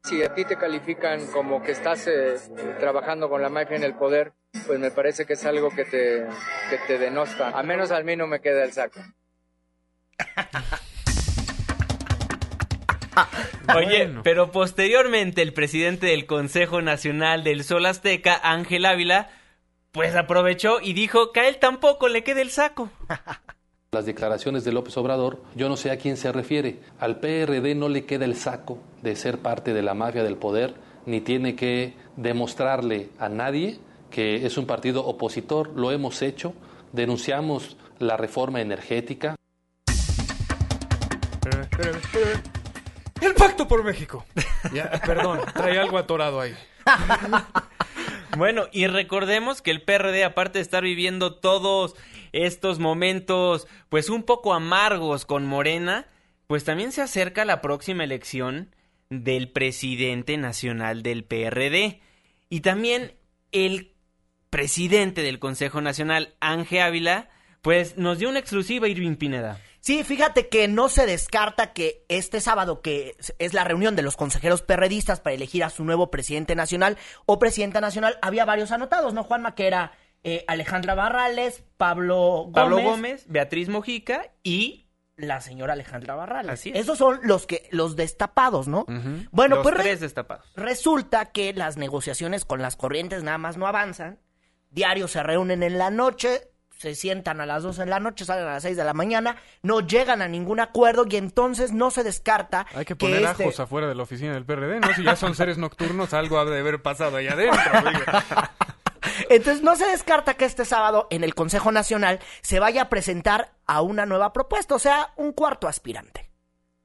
Si a ti te califican como que estás eh, trabajando con la mafia en el poder, pues me parece que es algo que te, que te denosta. A menos al mí no me queda el saco. Oye, pero posteriormente el presidente del Consejo Nacional del Sol Azteca, Ángel Ávila, pues aprovechó y dijo que a él tampoco le queda el saco. Las declaraciones de López Obrador, yo no sé a quién se refiere. Al PRD no le queda el saco de ser parte de la mafia del poder, ni tiene que demostrarle a nadie que es un partido opositor. Lo hemos hecho, denunciamos la reforma energética. El pacto por México. Ya, perdón, trae algo atorado ahí. Bueno, y recordemos que el PRD, aparte de estar viviendo todos estos momentos, pues un poco amargos con Morena, pues también se acerca la próxima elección del presidente nacional del PRD. Y también el presidente del Consejo Nacional, Ángel Ávila, pues nos dio una exclusiva, Irving Pineda. Sí, fíjate que no se descarta que este sábado, que es la reunión de los consejeros perredistas para elegir a su nuevo presidente nacional o presidenta nacional, había varios anotados, ¿no, Juanma? Que era eh, Alejandra Barrales, Pablo Gómez. Pablo Gómez, Beatriz Mojica y la señora Alejandra Barrales. Así es. Esos son los que los destapados, ¿no? Bueno, Los pues tres destapados. resulta que las negociaciones con las corrientes nada más no avanzan. Diarios se reúnen en la noche, se sientan a las 2 de la noche, salen a las 6 de la mañana, no llegan a ningún acuerdo y entonces no se descarta Hay que poner este- ajos afuera de la oficina del PRD, ¿no? Si ya son seres nocturnos, algo ha de haber pasado allá adentro. Entonces no se descarta que este sábado en el Consejo Nacional se vaya a presentar a una nueva propuesta, o sea, un cuarto aspirante.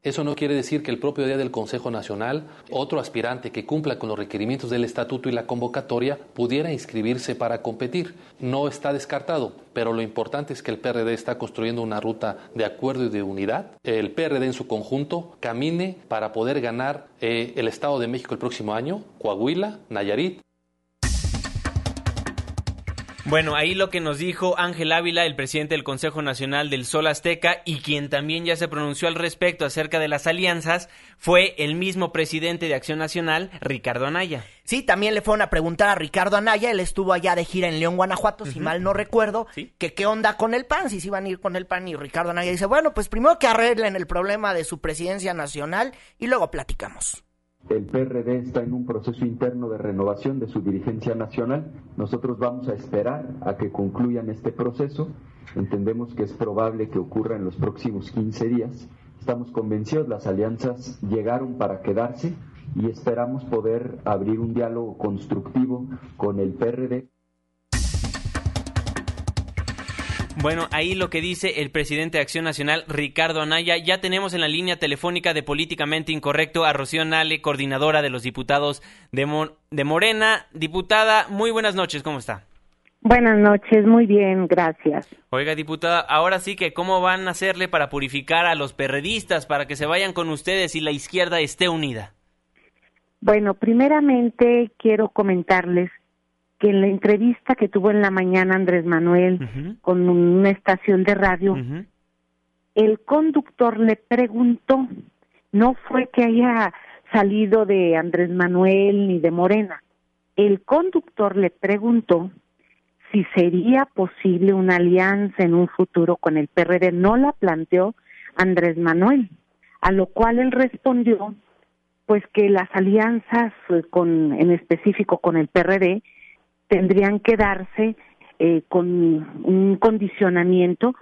Eso no quiere decir que el propio día del Consejo Nacional, otro aspirante que cumpla con los requerimientos del estatuto y la convocatoria pudiera inscribirse para competir. No está descartado, pero lo importante es que el PRD está construyendo una ruta de acuerdo y de unidad. El PRD en su conjunto camine para poder ganar eh, el Estado de México el próximo año, Coahuila, Nayarit, Bueno, ahí lo que nos dijo Ángel Ávila, el presidente del Consejo Nacional del Sol Azteca, y quien también ya se pronunció al respecto acerca de las alianzas, fue el mismo presidente de Acción Nacional, Ricardo Anaya. Sí, también le fueron a preguntar a Ricardo Anaya, él estuvo allá de gira en León, Guanajuato, si mal no recuerdo, que qué onda con el PAN, si se iban a ir con el PAN y Ricardo Anaya dice, bueno, pues primero que arreglen el problema de su presidencia nacional y luego platicamos. El PRD está en un proceso interno de renovación de su dirigencia nacional. Nosotros vamos a esperar a que concluyan este proceso. Entendemos que es probable que ocurra en los próximos 15 días. Estamos convencidos, las alianzas llegaron para quedarse y esperamos poder abrir un diálogo constructivo con el PRD. Bueno, ahí lo que dice el presidente de Acción Nacional, Ricardo Anaya. Ya tenemos en la línea telefónica de Políticamente Incorrecto a Rocío Nale, coordinadora de los diputados de, Mo- de Morena. Diputada, muy buenas noches, ¿cómo está? Buenas noches, muy bien, gracias. Oiga, diputada, ahora sí que cómo van a hacerle para purificar a los perredistas, para que se vayan con ustedes y la izquierda esté unida. Bueno, primeramente quiero comentarles que en la entrevista que tuvo en la mañana Andrés Manuel con una estación de radio, el conductor le preguntó, no fue que haya salido de Andrés Manuel ni de Morena, el conductor le preguntó si sería posible una alianza en un futuro con el PRD. No la planteó Andrés Manuel, a lo cual él respondió pues que las alianzas con en específico con el PRD tendrían que darse eh, con un condicionamiento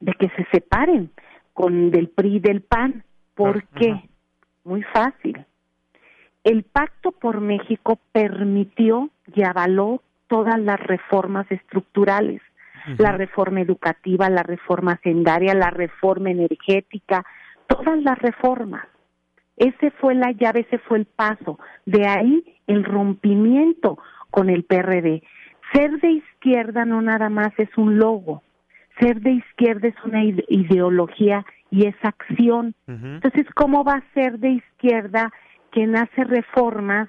de que se separen con del PRI y del PAN. ¿Por qué? Muy fácil. El Pacto por México permitió y avaló todas las reformas estructurales, la reforma educativa, la reforma sendaria, la reforma energética, todas las reformas. Ese fue la llave, ese fue el paso. De ahí el rompimiento con el PRD. Ser de izquierda no nada más es un logo. Ser de izquierda es una ideología y es acción. Entonces, ¿cómo va a ser de izquierda quien hace reformas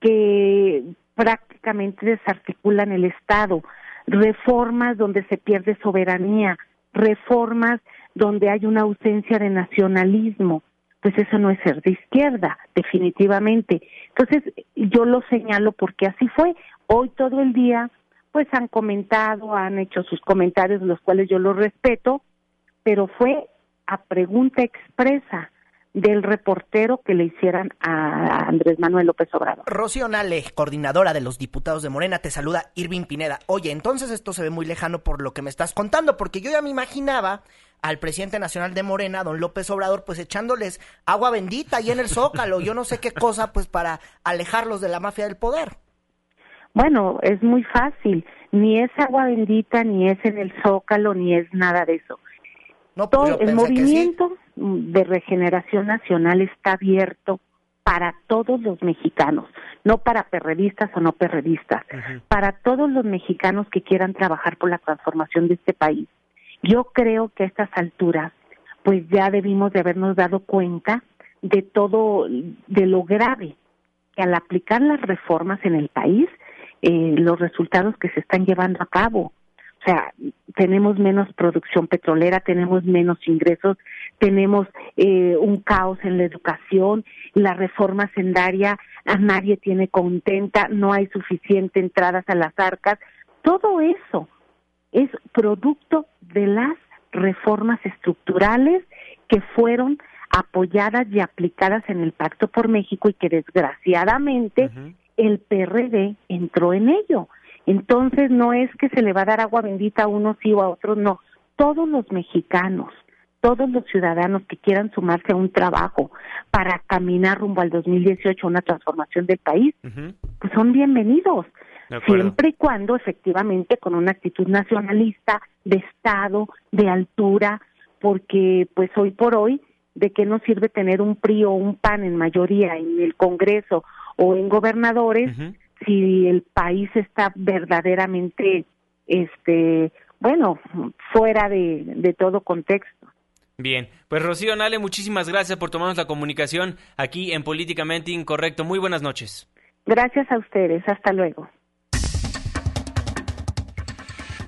que prácticamente desarticulan el Estado? Reformas donde se pierde soberanía, reformas donde hay una ausencia de nacionalismo, pues eso no es ser de izquierda, definitivamente. Entonces, yo lo señalo porque así fue. Hoy todo el día, pues han comentado, han hecho sus comentarios, los cuales yo los respeto, pero fue a pregunta expresa del reportero que le hicieran a Andrés Manuel López Obrador. Rocío Nale, coordinadora de los diputados de Morena, te saluda Irving Pineda. Oye, entonces esto se ve muy lejano por lo que me estás contando, porque yo ya me imaginaba al presidente nacional de Morena, don López Obrador, pues echándoles agua bendita ahí en el Zócalo, yo no sé qué cosa, pues para alejarlos de la mafia del poder. Bueno, es muy fácil, ni es agua bendita, ni es en el Zócalo, ni es nada de eso. No, pues Todo, el movimiento de regeneración nacional está abierto para todos los mexicanos, no para perredistas o no perredistas, para todos los mexicanos que quieran trabajar por la transformación de este país. Yo creo que a estas alturas, pues ya debimos de habernos dado cuenta de todo, de lo grave que al aplicar las reformas en el país, eh, los resultados que se están llevando a cabo, o sea, tenemos menos producción petrolera, tenemos menos ingresos, tenemos eh, un caos en la educación, la reforma sendaria a nadie tiene contenta, no hay suficiente entradas a las arcas. Todo eso es producto de las reformas estructurales que fueron apoyadas y aplicadas en el Pacto por México y que desgraciadamente el PRD entró en ello. Entonces no es que se le va a dar agua bendita a unos sí o a otros, no. Todos los mexicanos, todos los ciudadanos que quieran sumarse a un trabajo para caminar rumbo al 2018, una transformación del país, pues son bienvenidos. Siempre y cuando efectivamente con una actitud nacionalista, de Estado, de altura, porque pues hoy por hoy, ¿de qué nos sirve tener un PRI o un PAN en mayoría en el Congreso o en gobernadores si el país está verdaderamente, este, bueno, fuera de, de todo contexto. Bien, pues Rocío Nale, muchísimas gracias por tomarnos la comunicación aquí en Políticamente Incorrecto. Muy buenas noches. Gracias a ustedes, hasta luego.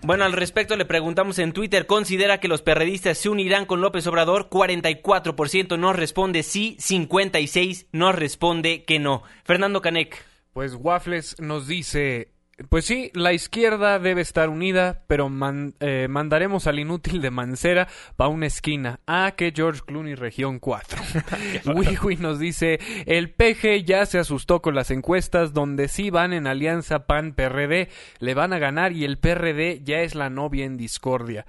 Bueno, al respecto le preguntamos en Twitter, ¿considera que los perredistas se unirán con López Obrador? 44% nos responde sí, 56% nos responde que no. Fernando Canec. Pues Waffles nos dice, pues sí, la izquierda debe estar unida, pero eh, mandaremos al inútil de Mancera para una esquina. Ah, que George Clooney, región 4. Wiwi nos dice, el PG ya se asustó con las encuestas donde sí van en alianza PAN-PRD, le van a ganar y el PRD ya es la novia en discordia.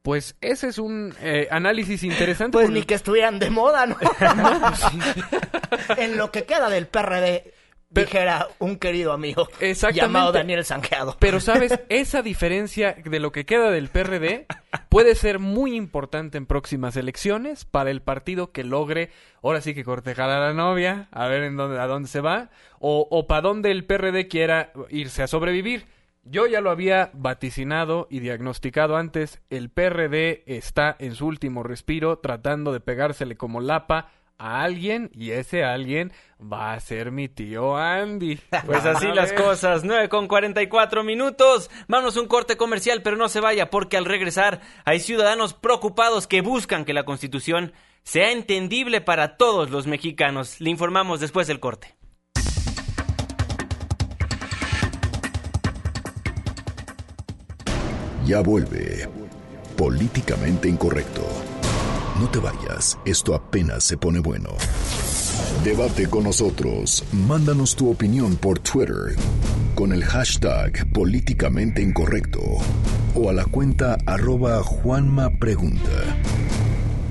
Pues ese es un eh, análisis interesante. Pues ni que estuvieran de moda, ¿no? en lo que queda del PRD dijera un querido amigo llamado Daniel Sanjeado. Pero sabes, esa diferencia de lo que queda del PRD puede ser muy importante en próximas elecciones para el partido que logre, ahora sí que cortejar a la novia, a ver en dónde, a dónde se va, o, o para dónde el PRD quiera irse a sobrevivir. Yo ya lo había vaticinado y diagnosticado antes, el PRD está en su último respiro tratando de pegársele como lapa a alguien y ese alguien va a ser mi tío Andy. Pues así las cosas, 9 con 44 minutos. Vamos a un corte comercial, pero no se vaya porque al regresar hay ciudadanos preocupados que buscan que la Constitución sea entendible para todos los mexicanos. Le informamos después del corte. Ya vuelve. Políticamente incorrecto. No te vayas, esto apenas se pone bueno. Debate con nosotros. Mándanos tu opinión por Twitter con el hashtag políticamente incorrecto o a la cuenta arroba Juanma Pregunta.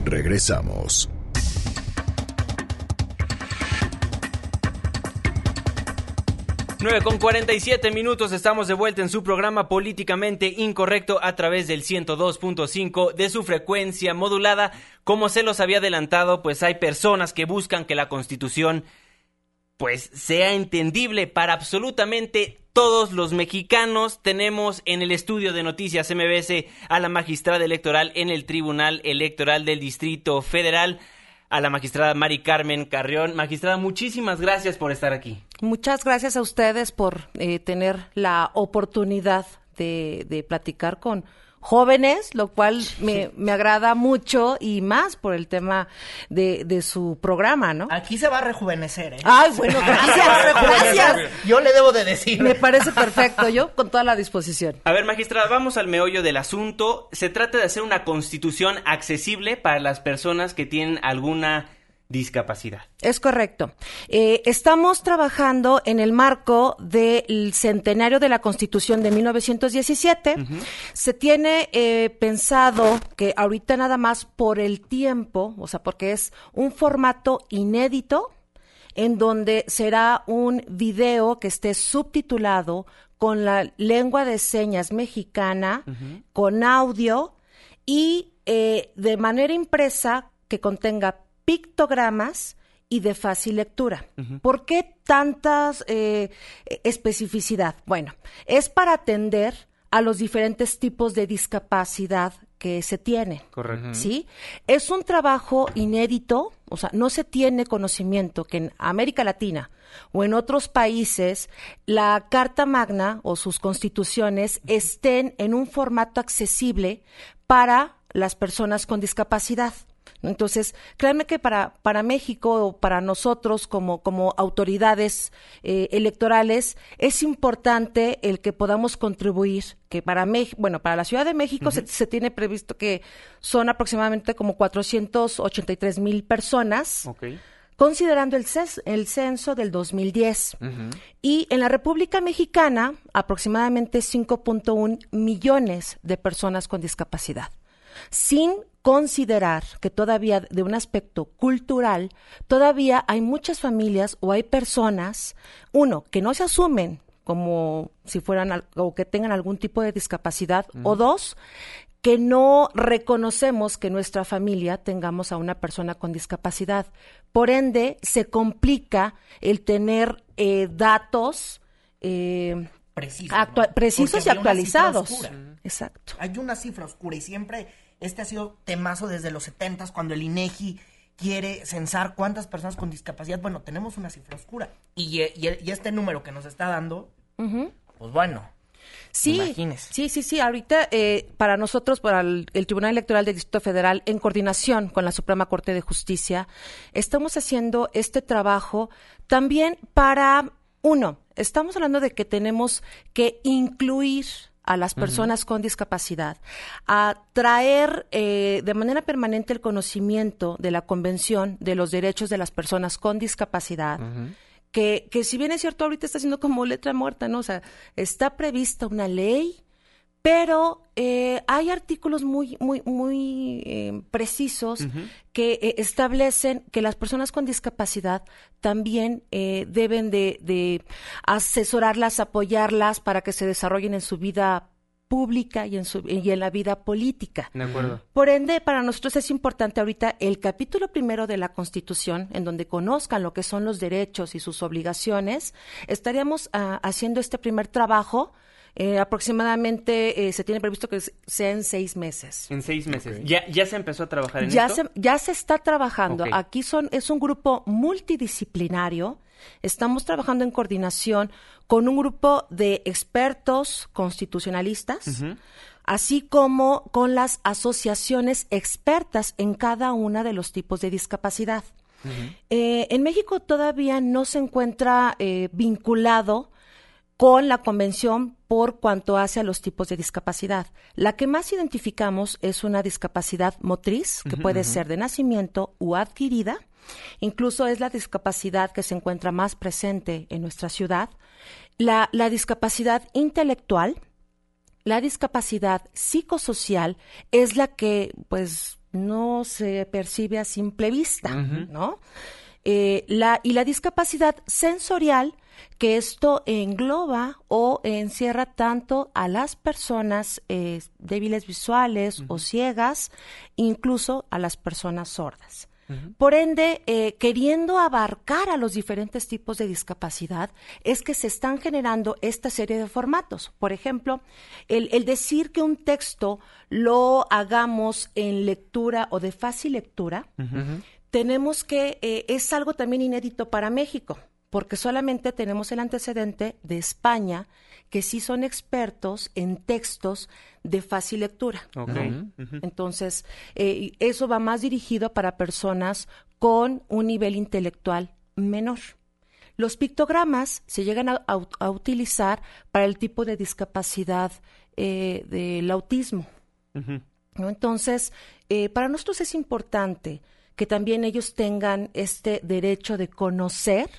Regresamos. 9 con 47 minutos, estamos de vuelta en su programa políticamente incorrecto a través del 102.5 de su frecuencia modulada. Como se los había adelantado, pues hay personas que buscan que la constitución pues sea entendible para absolutamente todos los mexicanos. Tenemos en el estudio de noticias MBS a la magistrada electoral en el Tribunal Electoral del Distrito Federal a la magistrada Mari Carmen Carrión. Magistrada, muchísimas gracias por estar aquí. Muchas gracias a ustedes por eh, tener la oportunidad de, de platicar con jóvenes, lo cual me, me, agrada mucho y más por el tema de, de, su programa, ¿no? Aquí se va a rejuvenecer, ¿eh? Ay, bueno, gracias, gracias. Yo le debo de decir. Me parece perfecto, yo con toda la disposición. A ver, magistrada, vamos al meollo del asunto. Se trata de hacer una constitución accesible para las personas que tienen alguna discapacidad. Es correcto. Eh, estamos trabajando en el marco del centenario de la Constitución de 1917. Se tiene eh, pensado que ahorita nada más por el tiempo, o sea, porque es un formato inédito en donde será un video que esté subtitulado con la lengua de señas mexicana, con audio y eh, de manera impresa que contenga pictogramas y de fácil lectura. ¿Por qué tantas eh, especificidad? Bueno, es para atender a los diferentes tipos de discapacidad que se tienen. Correcto. ¿Sí? Es un trabajo inédito, o sea, no se tiene conocimiento que en América Latina o en otros países la Carta Magna o sus constituciones estén en un formato accesible para las personas con discapacidad. Entonces, créanme que para, para México, para nosotros como, como autoridades eh, electorales, es importante el que podamos contribuir, que para México, bueno, para la Ciudad de México se, se, tiene previsto que son aproximadamente como 483 mil personas. Considerando el, el, censo del 2010. Uh -huh. Y en la República Mexicana, aproximadamente 5.1 millones de personas con discapacidad. Sin considerar que todavía de un aspecto cultural, todavía hay muchas familias o hay personas, uno, que no se asumen como si fueran o que tengan algún tipo de discapacidad, uh -huh. o dos, que no reconocemos que nuestra familia tengamos a una persona con discapacidad. Por ende, se complica el tener eh, datos eh, Preciso, ¿no? precisos y actualizados. Exacto. Hay una cifra oscura y siempre este ha sido temazo desde los 70 cuando el INEGI quiere censar cuántas personas con discapacidad. Bueno, tenemos una cifra oscura. Y, y, y este número que nos está dando, uh -huh. pues bueno. Sí, Imagínese. sí, sí, sí. Ahorita eh, para nosotros, para el, el, Tribunal Electoral del Distrito Federal, en coordinación con la Suprema Corte de Justicia, estamos haciendo este trabajo también para, uno, estamos hablando de que tenemos que incluir a las personas uh -huh. con discapacidad, a traer eh, de manera permanente el conocimiento de la Convención de los Derechos de las Personas con Discapacidad. Uh -huh. Que, que si bien es cierto, ahorita está siendo como letra muerta, ¿no? O sea, está prevista una ley, pero eh, hay artículos muy, muy, muy eh, precisos uh -huh. que eh, establecen que las personas con discapacidad también eh, deben de, de, asesorarlas, apoyarlas para que se desarrollen en su vida pública y en, su, y en la vida política. De acuerdo. Por ende, para nosotros es importante ahorita el capítulo primero de la Constitución, en donde conozcan lo que son los derechos y sus obligaciones. Estaríamos uh, haciendo este primer trabajo Eh, aproximadamente eh, se tiene previsto que sea en seis meses. En seis meses. ¿Ya, ¿Ya se empezó a trabajar en ya esto? Se, ya se está trabajando. Aquí son, es un grupo multidisciplinario. Estamos trabajando en coordinación con un grupo de expertos constitucionalistas, así como con las asociaciones expertas en cada una de los tipos de discapacidad. Eh, en México todavía no se encuentra eh, vinculado con la convención por cuanto hace a los tipos de discapacidad. La que más identificamos es una discapacidad motriz, que puede ser de nacimiento u adquirida. Incluso es la discapacidad que se encuentra más presente en nuestra ciudad. La, la discapacidad intelectual, la discapacidad psicosocial es la que, pues, no se percibe a simple vista, ¿no? Eh, la, y la discapacidad sensorial, que esto engloba o encierra tanto a las personas eh, débiles visuales o ciegas, incluso a las personas sordas. Por ende, eh, queriendo abarcar a los diferentes tipos de discapacidad, es que se están generando esta serie de formatos. Por ejemplo, el, el decir que un texto lo hagamos en lectura o de fácil lectura, tenemos que, eh, es algo también inédito para México, porque solamente tenemos el antecedente de España, que sí son expertos en textos de fácil lectura. Entonces, eh, eso va más dirigido para personas con un nivel intelectual menor. Los pictogramas se llegan a, a- a utilizar para el tipo de discapacidad eh, del autismo. ¿no? Entonces, eh, para nosotros es importante que también ellos tengan este derecho de conocer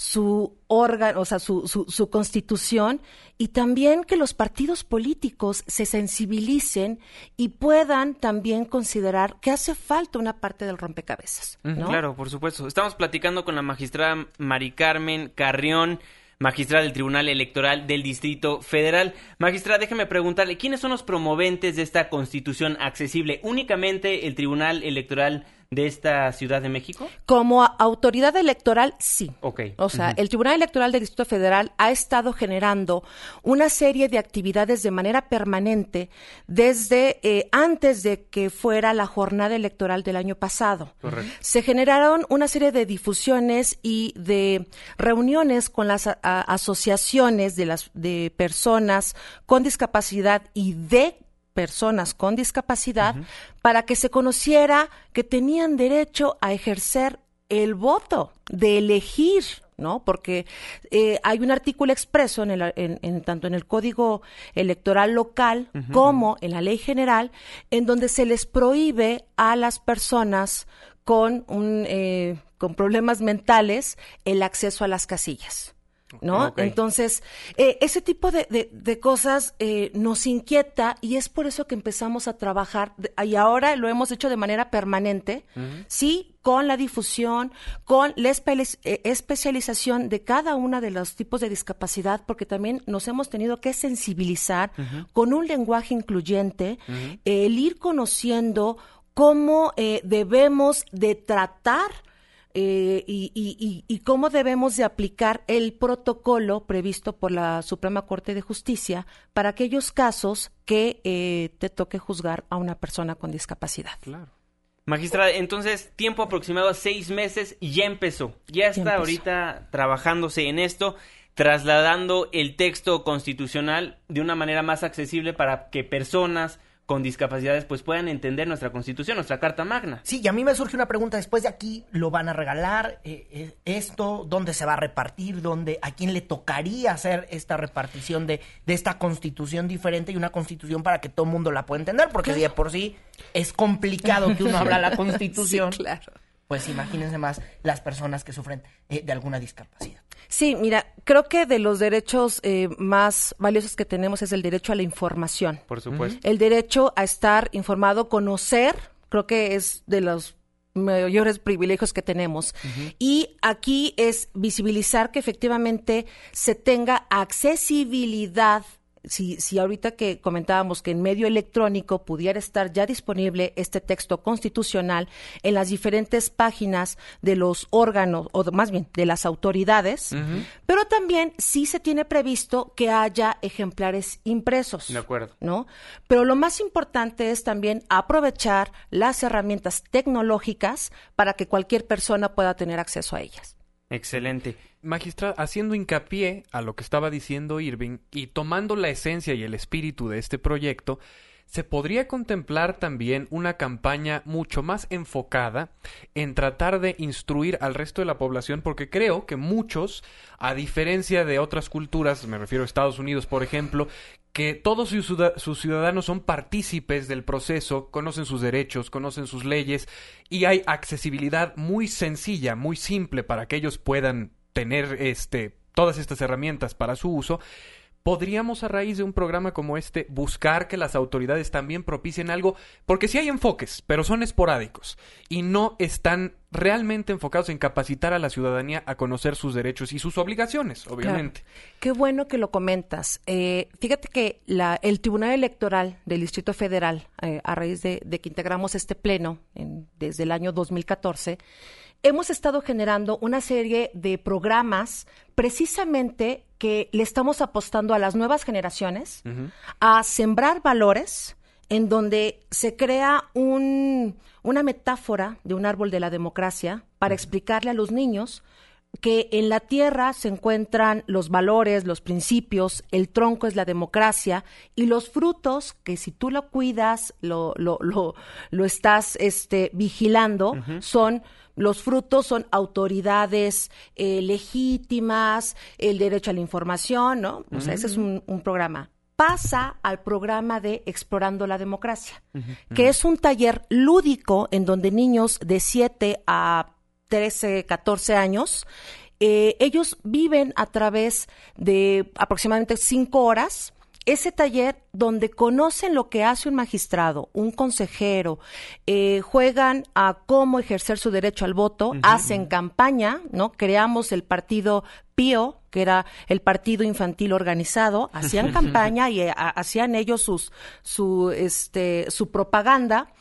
su órgano, o sea, su, su, su constitución y también que los partidos políticos se sensibilicen y puedan también considerar que hace falta una parte del rompecabezas. ¿no? Claro, por supuesto. Estamos platicando con la magistrada Mari Carmen Carrión, magistrada del Tribunal Electoral del Distrito Federal. Magistrada, déjeme preguntarle, ¿quiénes son los promoventes de esta constitución accesible? ¿Únicamente el Tribunal Electoral de esta Ciudad de México? Como autoridad electoral, sí. Ok. O sea, el Tribunal Electoral del Distrito Federal ha estado generando una serie de actividades de manera permanente desde eh, antes de que fuera la jornada electoral del año pasado. Correcto. Se generaron una serie de difusiones y de reuniones con las asociaciones de las de personas con discapacidad y de personas con discapacidad para que se conociera que tenían derecho a ejercer el voto, de elegir, ¿no? Porque eh, hay un artículo expreso en el, en- en- tanto en el Código Electoral local como en la Ley General, en donde se les prohíbe a las personas con un eh, con problemas mentales el acceso a las casillas. ¿No? Entonces, eh, ese tipo de, de- de cosas eh, nos inquieta y es por eso que empezamos a trabajar de- y ahora lo hemos hecho de manera permanente, sí, con la difusión, con la espe- eh, especialización de cada uno de los tipos de discapacidad, porque también nos hemos tenido que sensibilizar con un lenguaje incluyente, el ir conociendo cómo eh, debemos de tratar eh, y, y- y- y cómo debemos de aplicar el protocolo previsto por la Suprema Corte de Justicia para aquellos casos que eh, te toque juzgar a una persona con discapacidad. Magistrada, entonces, tiempo aproximado a seis meses y ya empezó. Ya está empezó. ahorita trabajándose en esto, trasladando el texto constitucional de una manera más accesible para que personas con discapacidades pues puedan entender nuestra constitución, nuestra Carta Magna. Sí, y a mí me surge una pregunta. Después de aquí, ¿lo van a regalar eh, eh, esto? ¿Dónde se va a repartir? ¿Dónde, ¿A quién le tocaría hacer esta repartición de, de esta constitución diferente y una constitución para que todo el mundo la pueda entender? Porque si de por sí es complicado que uno habla la constitución. Sí, claro. Pues imagínense más las personas que sufren eh, de alguna discapacidad. Sí, mira, creo que de los derechos eh, más valiosos que tenemos es el derecho a la información. Por supuesto. El derecho a estar informado, conocer, creo que es de los mayores privilegios que tenemos. Y aquí es visibilizar que efectivamente se tenga accesibilidad si, si ahorita que comentábamos que en medio electrónico pudiera estar ya disponible este texto constitucional en las diferentes páginas de los órganos, o más bien de las autoridades, pero también sí se tiene previsto que haya ejemplares impresos. De acuerdo. ¿No? Pero lo más importante es también aprovechar las herramientas tecnológicas para que cualquier persona pueda tener acceso a ellas. Excelente. Magistrado, haciendo hincapié a lo que estaba diciendo Irving y tomando la esencia y el espíritu de este proyecto, se podría contemplar también una campaña mucho más enfocada en tratar de instruir al resto de la población, porque creo que muchos, a diferencia de otras culturas, me refiero a Estados Unidos, por ejemplo, que todos sus ciudadanos son partícipes del proceso, conocen sus derechos, conocen sus leyes y hay accesibilidad muy sencilla, muy simple para que ellos puedan tener este todas estas herramientas para su uso podríamos a raíz de un programa como este buscar que las autoridades también propicien algo, porque sí hay enfoques, pero son esporádicos y no están realmente enfocados en capacitar a la ciudadanía a conocer sus derechos y sus obligaciones, obviamente. Qué bueno que lo comentas. Eh, fíjate que la, el Tribunal Electoral del Distrito Federal, eh, a raíz de, que integramos este pleno desde el año 2014, hemos estado generando una serie de programas precisamente que le estamos apostando a las nuevas generaciones a sembrar valores en donde se crea un, una metáfora de un árbol de la democracia para explicarle a los niños que en la tierra se encuentran los valores, los principios, el tronco es la democracia y los frutos que si tú lo cuidas, lo, lo, lo, lo estás este, vigilando, son los frutos son autoridades eh, legítimas, el derecho a la información, ¿no? O sea, ese es un, programa. Pasa al programa de Explorando la Democracia, que es un taller lúdico en donde niños de 7 a 13, 14 años, eh, ellos viven a través de aproximadamente 5 horas. Ese taller donde conocen lo que hace un magistrado, un consejero, eh, juegan a cómo ejercer su derecho al voto, hacen campaña, ¿no? Creamos el partido Pío, que era el partido infantil organizado, hacían campaña y eh, hacían ellos sus, su, este, su propaganda.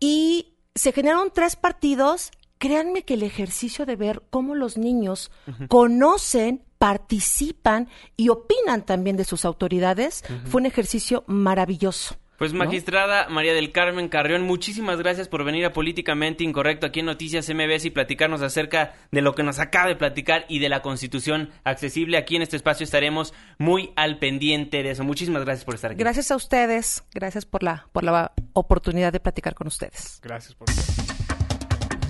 Y se generaron tres partidos créanme que el ejercicio de ver cómo los niños conocen participan y opinan también de sus autoridades, fue un ejercicio maravilloso. Pues magistrada María del Carmen Carrión, muchísimas gracias por venir a Políticamente Incorrecto aquí en Noticias MBS y platicarnos acerca de lo que nos acaba de platicar y de la Constitución accesible. Aquí en este espacio estaremos muy al pendiente de eso. Muchísimas gracias por estar aquí. Gracias a ustedes, gracias por la, por la oportunidad de platicar con ustedes. Gracias por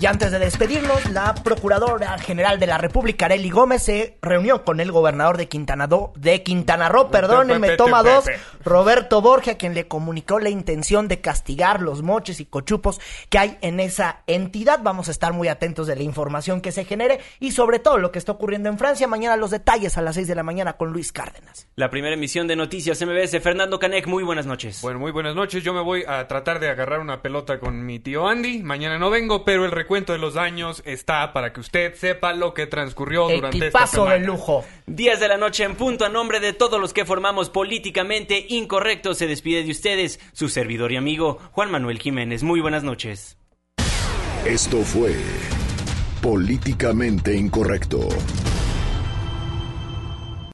y antes de despedirnos, la Procuradora General de la República, Arely Gómez, se reunió con el gobernador de Quintana, de Quintana Roo, perdón, me toma dos, Roberto Borgia, quien le comunicó la intención de castigar los moches y cochupos que hay en esa entidad. Vamos a estar muy atentos de la información que se genere y sobre todo lo que está ocurriendo en Francia. Mañana los detalles a las 6 de la mañana con Luis Cárdenas. La primera emisión de Noticias MBS, Fernando Canek, muy buenas noches. Bueno, muy buenas noches. Yo me voy a tratar de agarrar una pelota con mi tío Andy. Mañana no vengo, pero el recuento de los daños está para que usted sepa lo que transcurrió durante esta semana. de lujo. Días de la noche en punto a nombre de todos los que formamos políticamente incorrecto se despide de ustedes su servidor y amigo Juan Manuel Jiménez. Muy buenas noches. Esto fue políticamente incorrecto